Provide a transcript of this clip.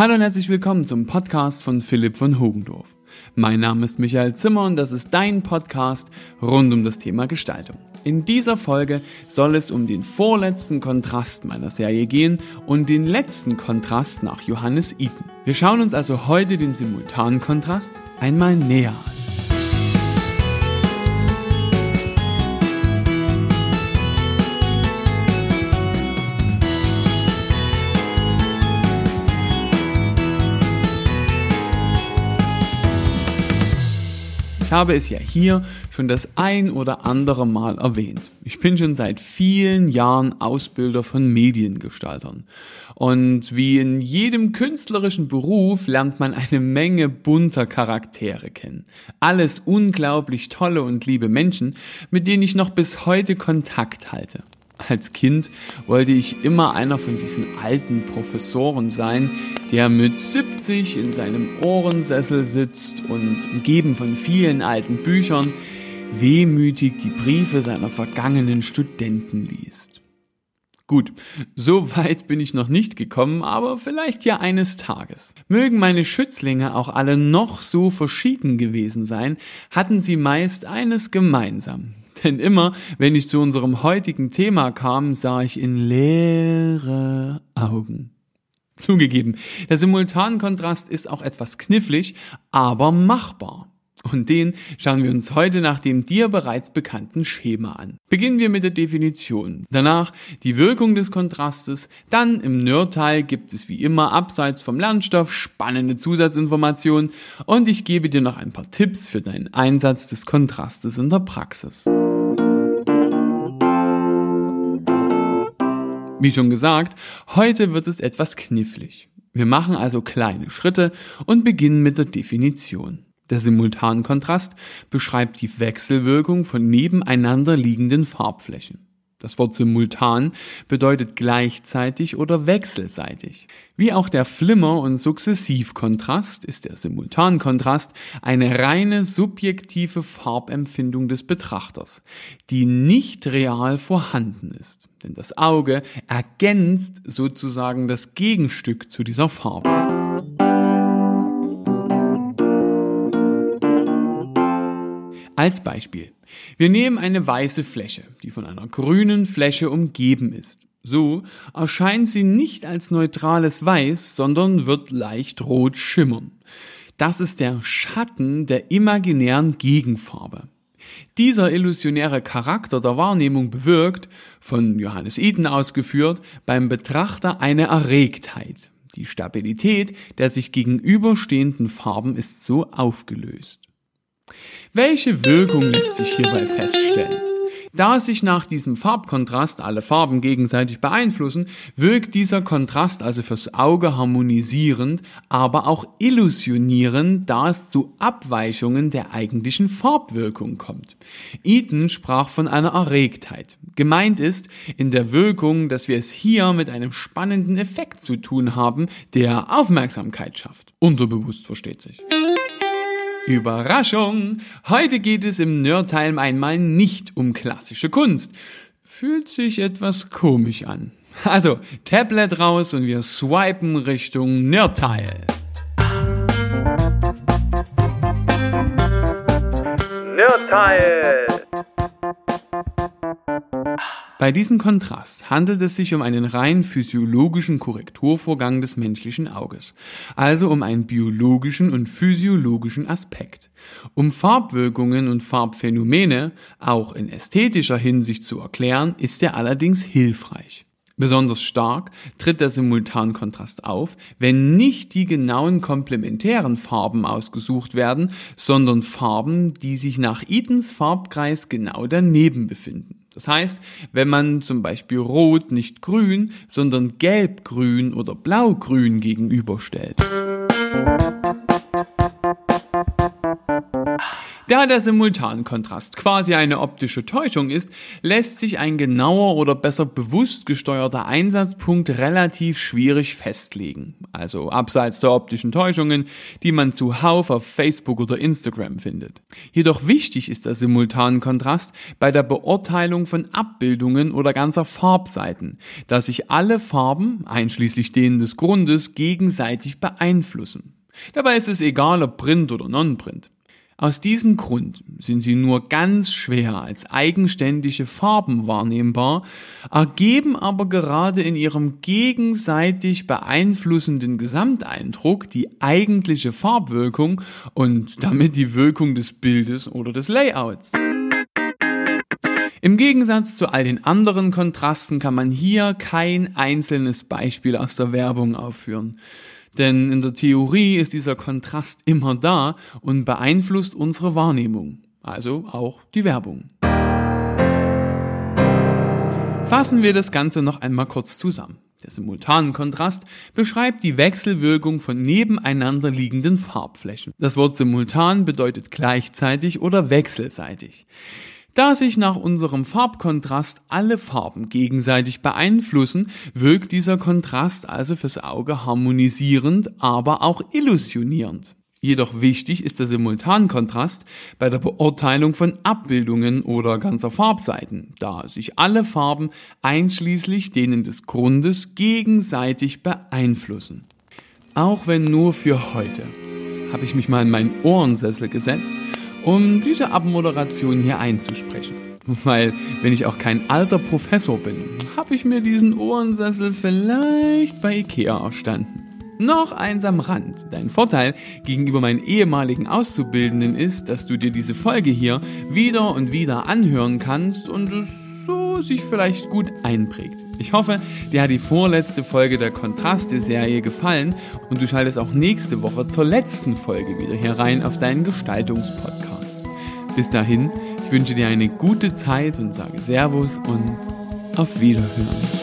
Hallo und herzlich willkommen zum Podcast von Philipp von Hogendorf. Mein Name ist Michael Zimmer und das ist dein Podcast rund um das Thema Gestaltung. In dieser Folge soll es um den vorletzten Kontrast meiner Serie gehen und den letzten Kontrast nach Johannes Eaton. Wir schauen uns also heute den simultanen Kontrast einmal näher an. Ich habe es ja hier schon das ein oder andere Mal erwähnt. Ich bin schon seit vielen Jahren Ausbilder von Mediengestaltern. Und wie in jedem künstlerischen Beruf lernt man eine Menge bunter Charaktere kennen. Alles unglaublich tolle und liebe Menschen, mit denen ich noch bis heute Kontakt halte. Als Kind wollte ich immer einer von diesen alten Professoren sein, der mit 70 in seinem Ohrensessel sitzt und umgeben von vielen alten Büchern wehmütig die Briefe seiner vergangenen Studenten liest. Gut, so weit bin ich noch nicht gekommen, aber vielleicht ja eines Tages. Mögen meine Schützlinge auch alle noch so verschieden gewesen sein, hatten sie meist eines gemeinsam. Denn immer, wenn ich zu unserem heutigen Thema kam, sah ich in leere Augen. Zugegeben, der Simultankontrast ist auch etwas knifflig, aber machbar. Und den schauen wir uns heute nach dem dir bereits bekannten Schema an. Beginnen wir mit der Definition. Danach die Wirkung des Kontrastes. Dann im Nerdteil gibt es wie immer abseits vom Lernstoff spannende Zusatzinformationen und ich gebe dir noch ein paar Tipps für deinen Einsatz des Kontrastes in der Praxis. Wie schon gesagt, heute wird es etwas knifflig. Wir machen also kleine Schritte und beginnen mit der Definition. Der Simultankontrast beschreibt die Wechselwirkung von nebeneinander liegenden Farbflächen. Das Wort simultan bedeutet gleichzeitig oder wechselseitig. Wie auch der Flimmer- und Sukzessivkontrast ist der Simultankontrast eine reine subjektive Farbempfindung des Betrachters, die nicht real vorhanden ist. Denn das Auge ergänzt sozusagen das Gegenstück zu dieser Farbe. Als Beispiel. Wir nehmen eine weiße Fläche, die von einer grünen Fläche umgeben ist. So erscheint sie nicht als neutrales Weiß, sondern wird leicht rot schimmern. Das ist der Schatten der imaginären Gegenfarbe. Dieser illusionäre Charakter der Wahrnehmung bewirkt, von Johannes Eden ausgeführt, beim Betrachter eine Erregtheit. Die Stabilität der sich gegenüberstehenden Farben ist so aufgelöst. Welche Wirkung lässt sich hierbei feststellen? Da sich nach diesem Farbkontrast alle Farben gegenseitig beeinflussen, wirkt dieser Kontrast also fürs Auge harmonisierend, aber auch illusionierend, da es zu Abweichungen der eigentlichen Farbwirkung kommt. Eaton sprach von einer Erregtheit. Gemeint ist in der Wirkung, dass wir es hier mit einem spannenden Effekt zu tun haben, der Aufmerksamkeit schafft. Unterbewusst versteht sich. Überraschung! Heute geht es im Nerdteil einmal nicht um klassische Kunst. Fühlt sich etwas komisch an. Also, Tablet raus und wir swipen Richtung Nerdteil. Nerdteil! Bei diesem Kontrast handelt es sich um einen rein physiologischen Korrekturvorgang des menschlichen Auges, also um einen biologischen und physiologischen Aspekt. Um Farbwirkungen und Farbphänomene auch in ästhetischer Hinsicht zu erklären, ist er allerdings hilfreich. Besonders stark tritt der Simultankontrast auf, wenn nicht die genauen komplementären Farben ausgesucht werden, sondern Farben, die sich nach Eatons Farbkreis genau daneben befinden. Das heißt, wenn man zum Beispiel Rot nicht grün, sondern gelb-grün oder blau-grün gegenüberstellt. Da der Simultankontrast quasi eine optische Täuschung ist, lässt sich ein genauer oder besser bewusst gesteuerter Einsatzpunkt relativ schwierig festlegen. Also abseits der optischen Täuschungen, die man zuhauf auf Facebook oder Instagram findet. Jedoch wichtig ist der Simultankontrast bei der Beurteilung von Abbildungen oder ganzer Farbseiten, da sich alle Farben, einschließlich denen des Grundes, gegenseitig beeinflussen. Dabei ist es egal, ob Print oder Non-Print. Aus diesem Grund sind sie nur ganz schwer als eigenständige Farben wahrnehmbar, ergeben aber gerade in ihrem gegenseitig beeinflussenden Gesamteindruck die eigentliche Farbwirkung und damit die Wirkung des Bildes oder des Layouts. Im Gegensatz zu all den anderen Kontrasten kann man hier kein einzelnes Beispiel aus der Werbung aufführen. Denn in der Theorie ist dieser Kontrast immer da und beeinflusst unsere Wahrnehmung, also auch die Werbung. Fassen wir das Ganze noch einmal kurz zusammen. Der Simultankontrast beschreibt die Wechselwirkung von nebeneinander liegenden Farbflächen. Das Wort simultan bedeutet gleichzeitig oder wechselseitig. Da sich nach unserem Farbkontrast alle Farben gegenseitig beeinflussen, wirkt dieser Kontrast also fürs Auge harmonisierend, aber auch illusionierend. Jedoch wichtig ist der Simultankontrast bei der Beurteilung von Abbildungen oder ganzer Farbseiten, da sich alle Farben einschließlich denen des Grundes gegenseitig beeinflussen. Auch wenn nur für heute, habe ich mich mal in meinen Ohrensessel gesetzt um diese Abmoderation hier einzusprechen. Weil, wenn ich auch kein alter Professor bin, habe ich mir diesen Ohrensessel vielleicht bei Ikea erstanden. Noch eins am Rand. Dein Vorteil gegenüber meinen ehemaligen Auszubildenden ist, dass du dir diese Folge hier wieder und wieder anhören kannst und es so sich vielleicht gut einprägt. Ich hoffe, dir hat die vorletzte Folge der Kontraste-Serie gefallen und du schaltest auch nächste Woche zur letzten Folge wieder hier rein auf deinen Gestaltungspodcast. Bis dahin, ich wünsche dir eine gute Zeit und sage Servus und auf Wiederhören.